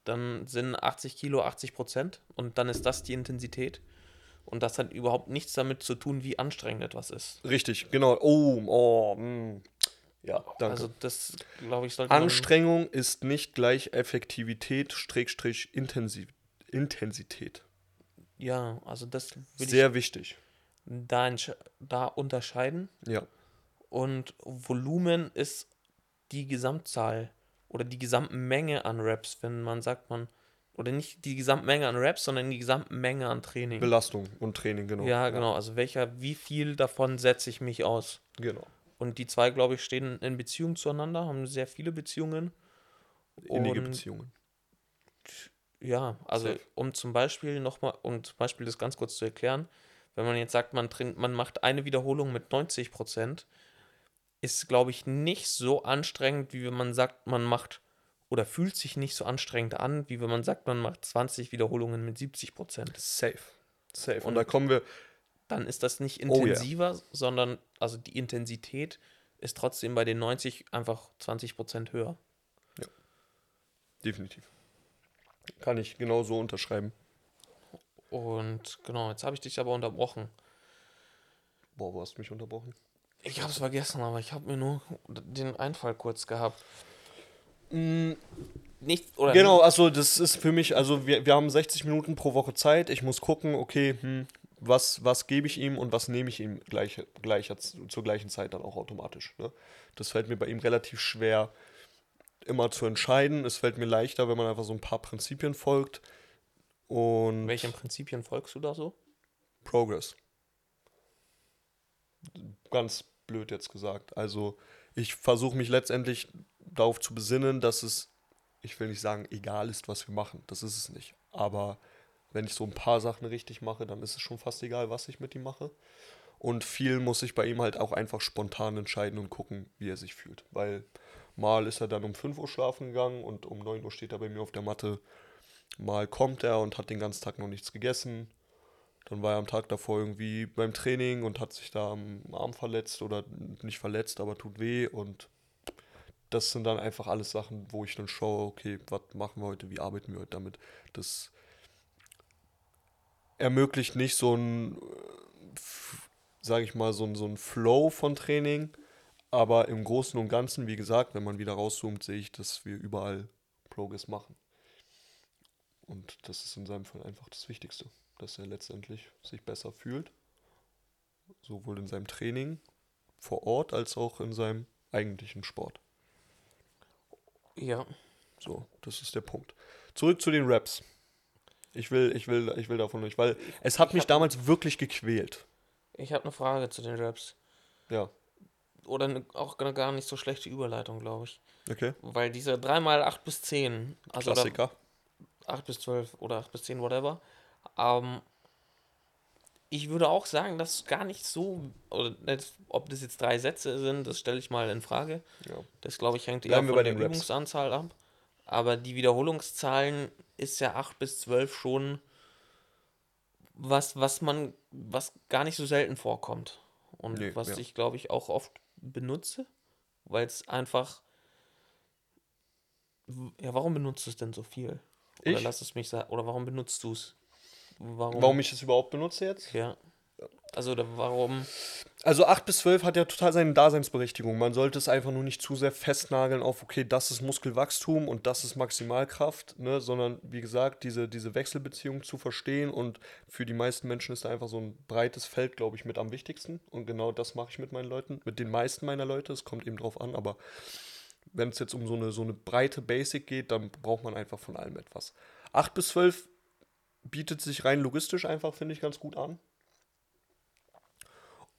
dann sind 80 Kilo 80 Prozent und dann ist das die Intensität. Und das hat überhaupt nichts damit zu tun, wie anstrengend etwas ist. Richtig, genau. Oh, oh, mh. Ja, danke. Also das, glaube ich, sollte. Anstrengung ist nicht gleich Effektivität, Schrägstrich Intensiv Intensität. Ja, also das Sehr wichtig. ich da, da unterscheiden. Ja, Und Volumen ist die Gesamtzahl oder die Gesamtmenge an Reps, wenn man sagt, man, oder nicht die Gesamtmenge an Reps, sondern die Gesamtmenge an Training. Belastung und Training, genau. ja, genau. Also welcher, wie viel davon setze ich mich aus? Genau. Und die zwei, glaube ich, stehen in Beziehung zueinander, haben sehr viele Beziehungen. Innige Und- Beziehungen. Ja, also Safe. um zum Beispiel nochmal, um zum Beispiel das ganz kurz zu erklären, wenn man jetzt sagt, man, train- man macht eine Wiederholung mit 90 Prozent, ist, glaube ich, nicht so anstrengend, wie wenn man sagt, man macht oder fühlt sich nicht so anstrengend an, wie wenn man sagt, man macht 20 Wiederholungen mit 70 Prozent. Safe. Safe. Und, Und- da kommen wir, Dann ist das nicht Oh intensiver, sondern also die Intensität ist trotzdem bei den 90 einfach 20 Prozent höher. Ja. definitiv. Kann ich genau so unterschreiben. Und genau, jetzt habe ich dich aber unterbrochen. Boah, wo hast du mich unterbrochen? Ich habe es vergessen, aber ich habe mir nur den Einfall kurz gehabt. Nicht, oder Genau, also das ist für mich, also wir, wir haben 60 Minuten pro Woche Zeit. Ich muss gucken, okay, hm, was, was gebe ich ihm und was nehme ich ihm gleich, gleich, zur gleichen Zeit dann auch automatisch. Ne? Das fällt mir bei ihm relativ schwer immer zu entscheiden. Es fällt mir leichter, wenn man einfach so ein paar Prinzipien folgt. Und Welchen Prinzipien folgst du da so? Progress. Ganz blöd jetzt gesagt. Also ich versuche mich letztendlich darauf zu besinnen, dass es, ich will nicht sagen, egal ist, was wir machen. Das ist es nicht. Aber wenn ich so ein paar Sachen richtig mache, dann ist es schon fast egal, was ich mit ihm mache. Und viel muss ich bei ihm halt auch einfach spontan entscheiden und gucken, wie er sich fühlt. Weil mal ist er dann um 5 Uhr schlafen gegangen und um 9 Uhr steht er bei mir auf der Matte. Mal kommt er und hat den ganzen Tag noch nichts gegessen. Dann war er am Tag davor irgendwie beim Training und hat sich da am Arm verletzt oder nicht verletzt, aber tut weh. Und das sind dann einfach alles Sachen, wo ich dann schaue, okay, was machen wir heute, wie arbeiten wir heute damit. Das ermöglicht nicht so ein, sage ich mal, so ein, so ein Flow von Training. Aber im Großen und Ganzen, wie gesagt, wenn man wieder rauszoomt, sehe ich, dass wir überall Progress machen. Und das ist in seinem Fall einfach das Wichtigste, dass er letztendlich sich besser fühlt. Sowohl in seinem Training vor Ort als auch in seinem eigentlichen Sport. Ja. So, das ist der Punkt. Zurück zu den Raps. Ich will, ich will, ich will davon nicht, weil es hat ich mich hab- damals wirklich gequält. Ich habe eine Frage zu den Raps. Ja, Oder eine, auch eine gar nicht so schlechte Überleitung, glaube ich. okay. Weil diese 3x 8 bis 10, also Klassiker. 8 bis 12 oder 8 bis 10, whatever. Ähm, ich würde auch sagen, dass es gar nicht so, oder nicht, ob das jetzt drei Sätze sind, das stelle ich mal in Frage. Ja. Das glaube ich hängt eher Bleiben wir von der. Übungsanzahl ab. Aber die Wiederholungszahlen ist ja 8 bis 12 schon was, was man, was gar nicht so selten vorkommt. Und Nee, was ja. ich, glaube ich, auch oft benutze, weil es einfach. Ja, warum benutzt du es denn so viel? Oder Ich? lass es mich sagen. Oder warum benutzt du es? Warum? Warum ich das überhaupt benutze jetzt? Ja. Also, warum. Also 8 bis 12 hat ja total seine Daseinsberechtigung. Man sollte es einfach nur nicht zu sehr festnageln auf, okay, das ist Muskelwachstum und das ist Maximalkraft, ne? sondern wie gesagt, diese, diese Wechselbeziehung zu verstehen und für die meisten Menschen ist da einfach so ein breites Feld, glaube ich, mit am wichtigsten. Und genau das mache ich mit meinen Leuten, mit den meisten meiner Leute. Es kommt eben drauf an, aber wenn es jetzt um so eine, so eine breite Basic geht, dann braucht man einfach von allem etwas. 8 bis 12 bietet sich rein logistisch einfach, finde ich, ganz gut an.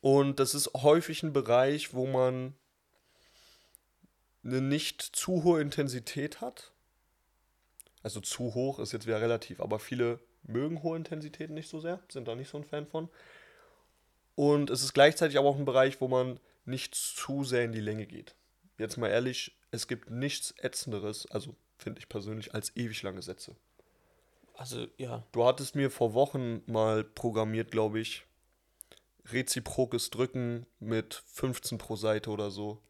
Und das ist häufig ein Bereich, wo man eine nicht zu hohe Intensität hat. Also zu hoch ist jetzt wieder relativ, aber viele mögen hohe Intensitäten nicht so sehr, sind da nicht so ein Fan von. Und es ist gleichzeitig aber auch ein Bereich, wo man nicht zu sehr in die Länge geht. Jetzt mal ehrlich, es gibt nichts Ätzenderes, also finde ich persönlich, als ewig lange Sätze. Also, ja. Du hattest mir vor Wochen mal programmiert, glaube ich, reziprokes Drücken mit 15 pro Seite oder so.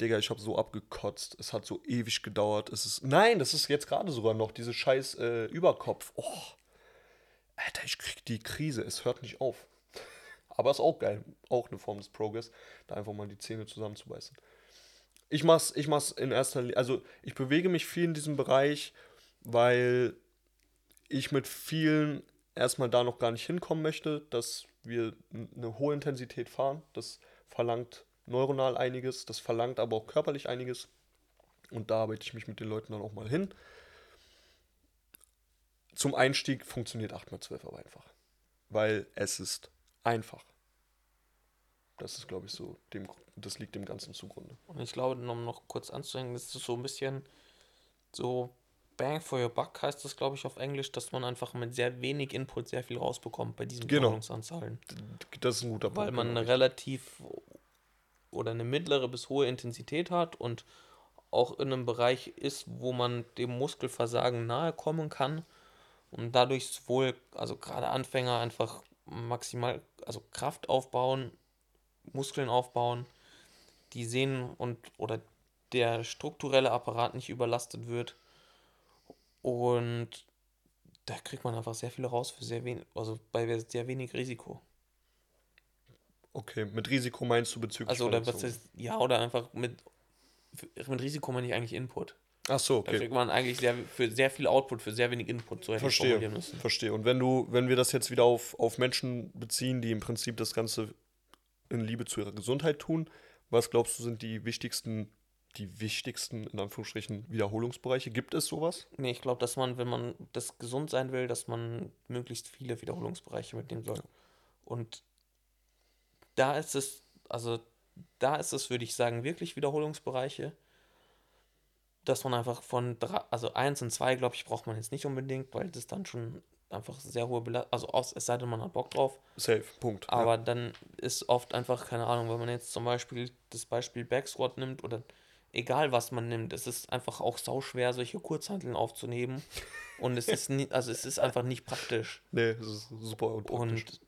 Digga, ich habe so abgekotzt. Es hat so ewig gedauert. Es ist. Nein, das ist jetzt gerade sogar noch, diese scheiß äh, Überkopf. Oh. Alter, ich krieg die Krise. Es hört nicht auf. Aber ist auch geil. Auch eine Form des Progress, da einfach mal die Zähne zusammenzubeißen. Ich mach's, ich mach's in erster Linie. Also, ich bewege mich viel in diesem Bereich, weil ich mit vielen erstmal da noch gar nicht hinkommen möchte, dass wir eine hohe Intensität fahren. Das verlangt neuronal einiges, das verlangt aber auch körperlich einiges. Und da arbeite ich mich mit den Leuten dann auch mal hin. Zum Einstieg funktioniert 8x12 aber einfach. Weil es ist einfach. Das ist, glaube ich, so, dem, das liegt dem Ganzen zugrunde. Und ich glaube, um noch kurz anzuhängen, das ist so ein bisschen so Bang for your buck heißt das, glaube ich, auf Englisch, dass man einfach mit sehr wenig Input sehr viel rausbekommt bei diesen Genau. Das ist ein guter Weil Punkt, man genau, eine richtig. relativ oder eine mittlere bis hohe Intensität hat und auch in einem Bereich ist, wo man dem Muskelversagen nahe kommen kann und dadurch sowohl, also gerade Anfänger einfach maximal, also Kraft aufbauen, Muskeln aufbauen, die sehen und oder der strukturelle Apparat nicht überlastet wird Und da kriegt man einfach sehr viel raus für sehr wenig, also bei sehr wenig Risiko. Okay, mit Risiko meinst du bezüglich Also oder was ist, ja, oder einfach mit, mit Risiko meine ich eigentlich Input. Ach so, Da okay. kriegt man eigentlich sehr, für sehr viel Output, für sehr wenig Input, ich Verstehe, müssen. verstehe. Und wenn du, wenn wir das jetzt wieder auf, auf Menschen beziehen, die im Prinzip das Ganze in Liebe zu ihrer Gesundheit tun, was glaubst du sind die wichtigsten, die wichtigsten, in Anführungsstrichen, Wiederholungsbereiche? Gibt es sowas? Nee, ich glaube, dass man, wenn man das gesund sein will, dass man möglichst viele Wiederholungsbereiche mitnehmen soll. Und da ist es, also da ist es, würde ich sagen, wirklich Wiederholungsbereiche, dass man einfach von drei, also eins und zwei, glaube ich, braucht man jetzt nicht unbedingt, weil das dann schon einfach sehr hohe Belastung, also aus, es sei denn, man hat Bock drauf. Safe, Punkt. Aber dann ist oft einfach, keine Ahnung, wenn man jetzt zum Beispiel das Beispiel Backsquat nimmt oder egal was man nimmt, es ist einfach auch sauschwer, solche Kurzhanteln aufzunehmen. Und es ist nie, also es ist einfach nicht praktisch. Nee, das ist super unpraktisch. Und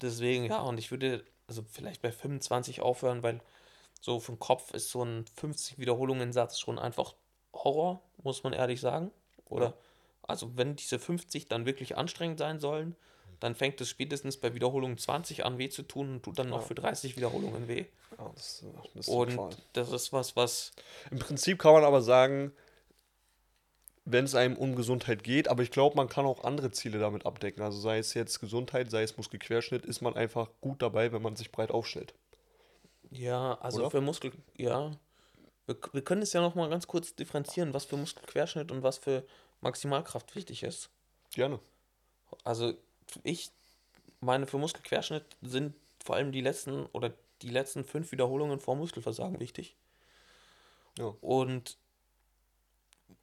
deswegen, ja, und ich würde also vielleicht bei 25 aufhören, weil so vom Kopf ist so ein 50 Wiederholungen Satz schon einfach Horror, muss man ehrlich sagen. Oder also wenn diese 50 dann wirklich anstrengend sein sollen, dann fängt es spätestens bei Wiederholung 20 an weh zu tun und tut dann noch Ja. für 30 Wiederholungen weh. Ja, das, das ist Und total. das ist was, was Im Prinzip kann man aber sagen, wenn es einem um Gesundheit geht, aber ich glaube, man kann auch andere Ziele damit abdecken. Also sei es jetzt Gesundheit, sei es Muskelquerschnitt, ist man einfach gut dabei, wenn man sich breit aufstellt. Ja, also Oder? für Muskel, ja. Wir, wir können es ja noch mal ganz kurz differenzieren, was für Muskelquerschnitt und was für Maximalkraft wichtig ist. Gerne. Also ich meine, für Muskelquerschnitt sind vor allem die letzten oder die letzten fünf Wiederholungen vor Muskelversagen wichtig. Ja. Und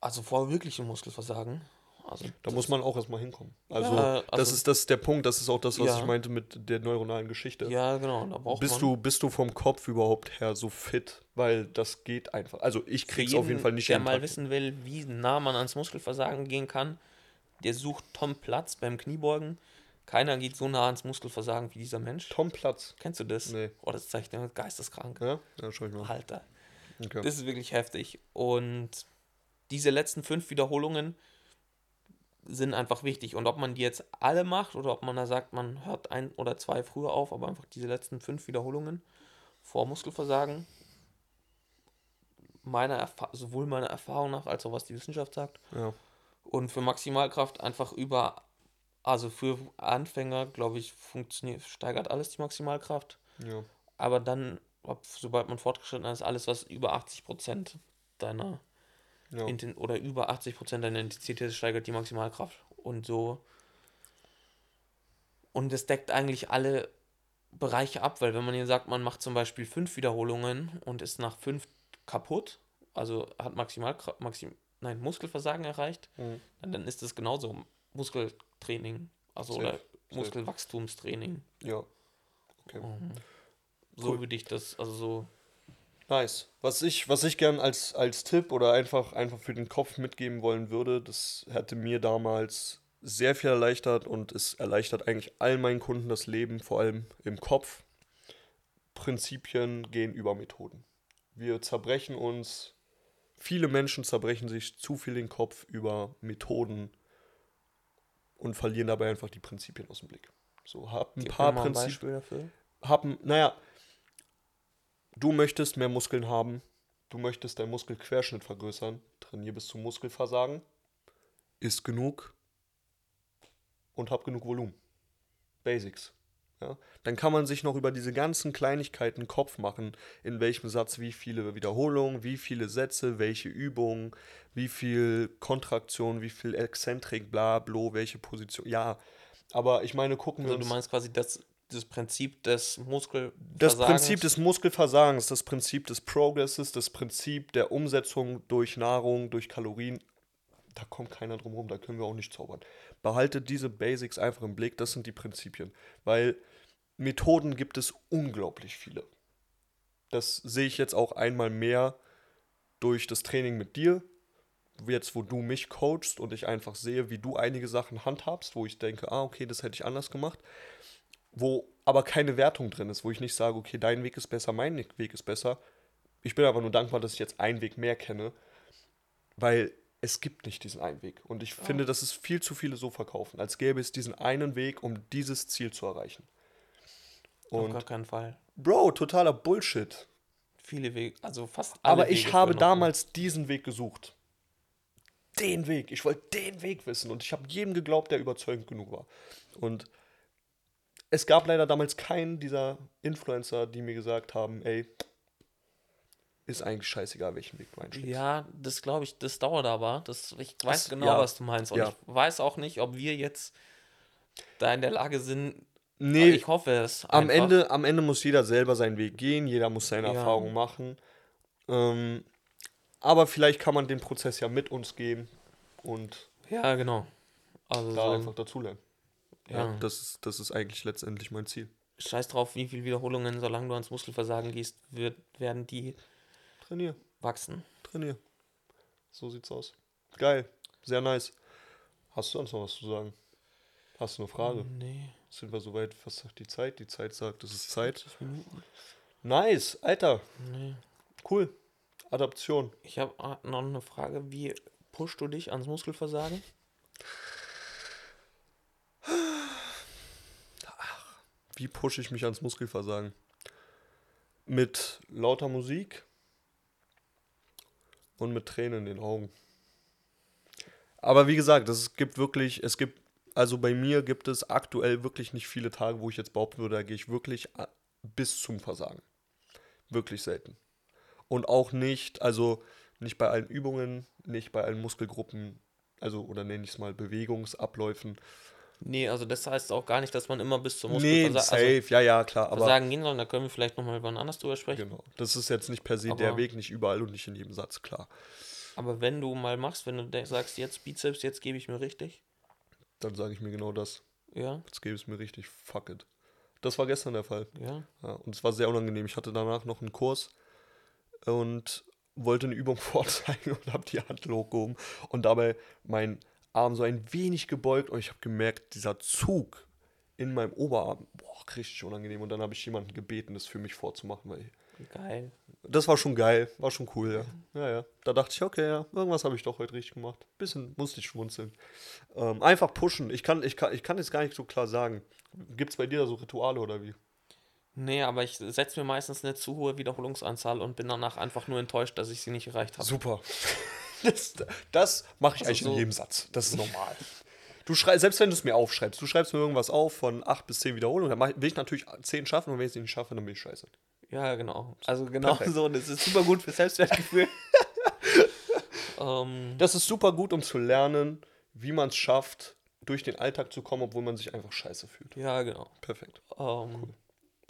also vor wirklichem Muskelversagen. Also Da muss man auch erstmal hinkommen. Also, Ja, das also- ist das ist der Punkt, das ist auch das, was Ja. ich meinte mit der neuronalen Geschichte. Ja, genau. Da braucht Bist man du, bist du vom Kopf überhaupt her so fit? Weil das geht einfach. Also ich krieg's auf jeden jeden, Fall nicht hin. mal wissen will, wie nah man ans Muskelversagen gehen kann, der sucht Tom Platz beim Kniebeugen. Keiner geht so nah ans Muskelversagen wie dieser Mensch. Tom Platz. Kennst du das? Nee. Oh, das zeigt ja geisteskrank. Ja, ja schau ich mal. Alter. Okay. Das ist wirklich heftig. Und diese letzten fünf Wiederholungen sind einfach wichtig. Und ob man die jetzt alle macht oder ob man da sagt, man hört ein oder zwei früher auf, aber einfach diese letzten fünf Wiederholungen vor Muskelversagen, meiner Erfa sowohl meiner Erfahrung nach als auch was die Wissenschaft sagt. Ja. Und für Maximalkraft einfach über, also für Anfänger, glaube ich, funktioniert, steigert alles die Maximalkraft. ja. Aber dann, ab- sobald man fortgeschritten ist, alles, was über 80% deiner ja. Inten oder über 80% deiner Intensität ist, steigert die Maximalkraft. Und so. Und es deckt eigentlich alle Bereiche ab, weil wenn man hier sagt, man macht zum Beispiel fünf Wiederholungen und ist nach fünf kaputt, also hat Maximalkraft, Maxim, nein, Muskelversagen erreicht, Mhm. dann, ist es genauso Muskeltraining, also Safe, oder. Muskelwachstumstraining. ja. Okay. So Cool. würde ich das, also so. Nice. Was ich, was ich gern als, als Tipp oder einfach, einfach für den Kopf mitgeben wollen würde, das hätte mir damals sehr viel erleichtert und es erleichtert eigentlich all meinen Kunden das Leben, vor allem im Kopf. Prinzipien gehen über Methoden. Wir zerbrechen uns, viele Menschen zerbrechen sich zu viel den Kopf über Methoden und verlieren dabei einfach die Prinzipien aus dem Blick. So, hab ein Gib paar Prinzipien haben, naja, du möchtest mehr Muskeln haben, du möchtest deinen Muskelquerschnitt vergrößern, trainier bis zum Muskelversagen, isst genug und hab genug Volumen. Basics. Ja? Dann kann man sich noch über diese ganzen Kleinigkeiten Kopf machen, in welchem Satz wie viele Wiederholungen, wie viele Sätze, welche Übungen, wie viel Kontraktion, wie viel Exzentrik, bla, blo, welche Position. Ja, aber ich meine, gucken wir Also du uns meinst quasi das, das Prinzip des Muskelversagens. das Prinzip des Muskelversagens, das Prinzip des Progresses, das Prinzip der Umsetzung durch Nahrung, durch Kalorien, da kommt keiner drum rum, da können wir auch nicht zaubern. Behaltet diese Basics einfach im Blick, das sind die Prinzipien. Weil Methoden gibt es unglaublich viele. Das sehe ich jetzt auch einmal mehr durch das Training mit dir. Jetzt, wo du mich coachst und ich einfach sehe, wie du einige Sachen handhabst, wo ich denke, ah, okay, das hätte ich anders gemacht wo aber keine Wertung drin ist, wo ich nicht sage, okay, dein Weg ist besser, mein Weg ist besser. Ich bin aber nur dankbar, dass ich jetzt einen Weg mehr kenne, weil es gibt nicht diesen einen Weg. Und ich finde, dass es viel zu viele so verkaufen, als gäbe es diesen einen Weg, um dieses Ziel zu erreichen. Auf Und gar keinen Fall. Bro, totaler Bullshit. Viele Wege, also fast alle Aber ich Wege habe damals diesen Weg gesucht. Den Weg. Ich wollte den Weg wissen. Und ich habe jedem geglaubt, der überzeugend genug war. Und es gab leider damals keinen dieser Influencer, die mir gesagt haben, ey, ist eigentlich scheißegal, welchen Weg du einschlägst. Ja, das glaube ich, das dauert aber. Das, ich weiß Das- genau, ja. was du meinst. Und Ja. ich weiß auch nicht, ob wir jetzt da in der Lage sind. Nee, ich hoffe es. am. Ende, am Ende muss jeder selber seinen Weg gehen, jeder muss seine Ja. Erfahrungen machen. Ähm, aber vielleicht kann man den Prozess ja mit uns gehen und Ja, genau. Also da so, einfach dazulernen. Ja, Ja. das, ist, das ist eigentlich letztendlich mein Ziel. scheiß drauf, wie viele Wiederholungen, solange du ans Muskelversagen gehst, wird, werden die Trainier, wachsen. trainier. So sieht's aus. Geil, sehr nice. Hast du sonst noch was zu sagen? Hast du eine Frage? Nee, Sind wir soweit? Was sagt die Zeit? Die Zeit sagt, es ist Zeit. 40 Minuten. Nice, Alter. Nee. Cool. Adaption. Ich habe noch eine Frage. Wie pushst du dich ans Muskelversagen? Wie pushe ich mich ans Muskelversagen? Mit lauter Musik und mit Tränen in den Augen. Aber wie gesagt, es gibt wirklich, es gibt, also bei mir gibt es aktuell wirklich nicht viele Tage, wo ich jetzt behaupten würde, da gehe ich wirklich a- bis zum Versagen. Wirklich selten. Und auch nicht, also nicht bei allen Übungen, nicht bei allen Muskelgruppen, also oder nenne ich es mal Bewegungsabläufen. Nee, also das heißt auch gar nicht, dass man immer bis zum Nee, Muskelversagen safe, ja, ja, klar. also Aber Versagen gehen soll. Da können wir vielleicht nochmal wann anders drüber sprechen. Genau. Das ist jetzt nicht per se der Aber- Weg, nicht überall und nicht in jedem Satz, klar. Aber wenn du mal machst, wenn du sagst, jetzt Bizeps, jetzt gebe ich mir richtig. Dann sage ich mir genau das. Ja, Jetzt gebe ich es mir richtig, fuck it. Das war gestern der Fall. ja. Ja, und es war sehr unangenehm. Ich hatte danach noch einen Kurs und wollte eine Übung vorzeigen und habe die Hand hochgehoben und dabei mein Arm so ein wenig gebeugt und ich habe gemerkt, dieser Zug in meinem Oberarm, boah, richtig unangenehm. Und dann habe ich jemanden gebeten, das für mich vorzumachen, weil Geil. Das war schon geil, war schon cool, ja. Ja, ja. Da dachte ich, okay, ja, irgendwas habe ich doch heute richtig gemacht. Bisschen musste ich schmunzeln. Ähm, einfach pushen. Ich kann, ich, kann, ich kann jetzt gar nicht so klar sagen. Gibt es bei dir da so Rituale oder wie? Nee, aber ich setze mir meistens eine zu hohe Wiederholungsanzahl und bin danach einfach nur enttäuscht, dass ich sie nicht erreicht habe. Super. Das, das mache ich Also eigentlich in so- jedem Satz. Das ist normal. Du schreibst, selbst wenn du es mir aufschreibst, du schreibst mir irgendwas auf von 8 bis 10 Wiederholungen, dann will ich natürlich 10 schaffen und wenn ich es nicht schaffe, dann bin ich scheiße. Ja, genau. Also genau Perfekt. so. Und es ist super gut für Selbstwertgefühl. ähm, Das ist super gut, um zu lernen, wie man es schafft, durch den Alltag zu kommen, obwohl man sich einfach scheiße fühlt. ja, genau. Perfekt. Ähm,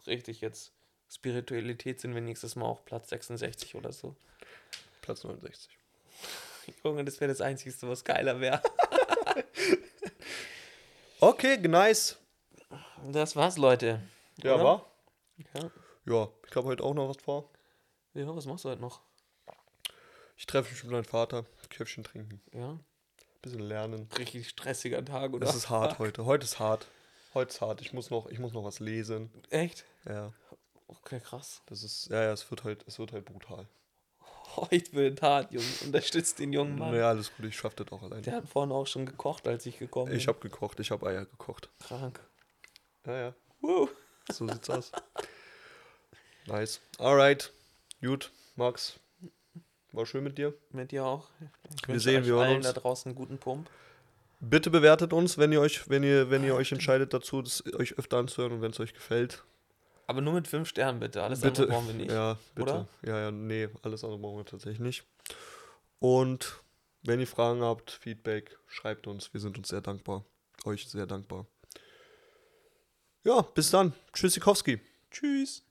Richtig, jetzt Spiritualität sind wir nächstes Mal auf Platz 66 oder so. Platz 69. Junge, das wäre das Einzige, was geiler wäre. Okay, nice. Das war's, Leute. Ja, Oder? war? Ja. Ja, ich habe heute auch noch was vor. ja, was machst du heute noch? Ich treffe mich mit meinem Vater, Käffchen trinken, Ja, bisschen lernen. richtig stressiger Tag, oder? Das ist hart heute. Heute ist hart. Heute ist hart. Ich muss noch, ich muss noch was lesen. Echt? Ja, Okay, krass. das ist, ja, ja, es wird halt, es wird halt brutal. Heute wird hart, Jungs. Unterstützt den jungen Mann. Ja, alles gut, ich schaff das auch allein. Der hat vorhin auch schon gekocht, als ich gekommen bin. Ich habe gekocht, ich habe Eier gekocht. krank. Ja, ja, Woo. so sieht's aus. Nice. Alright. Gut, Max. War schön mit dir. Mit dir auch. Ich Wir sehen, wir hören allen uns. da draußen einen guten Pump. Bitte bewertet uns, wenn ihr euch, wenn ihr, wenn ihr euch entscheidet dazu, das euch öfter anzuhören und wenn es euch gefällt. Aber nur mit fünf Sternen bitte. Alles bitte. andere brauchen wir nicht. Ja, bitte. oder? Ja, ja, nee, alles andere brauchen wir tatsächlich nicht. Und wenn ihr Fragen habt, Feedback, schreibt uns. Wir sind uns sehr dankbar. Euch sehr dankbar. Ja, bis dann. Tschüssikowski. Tschüss.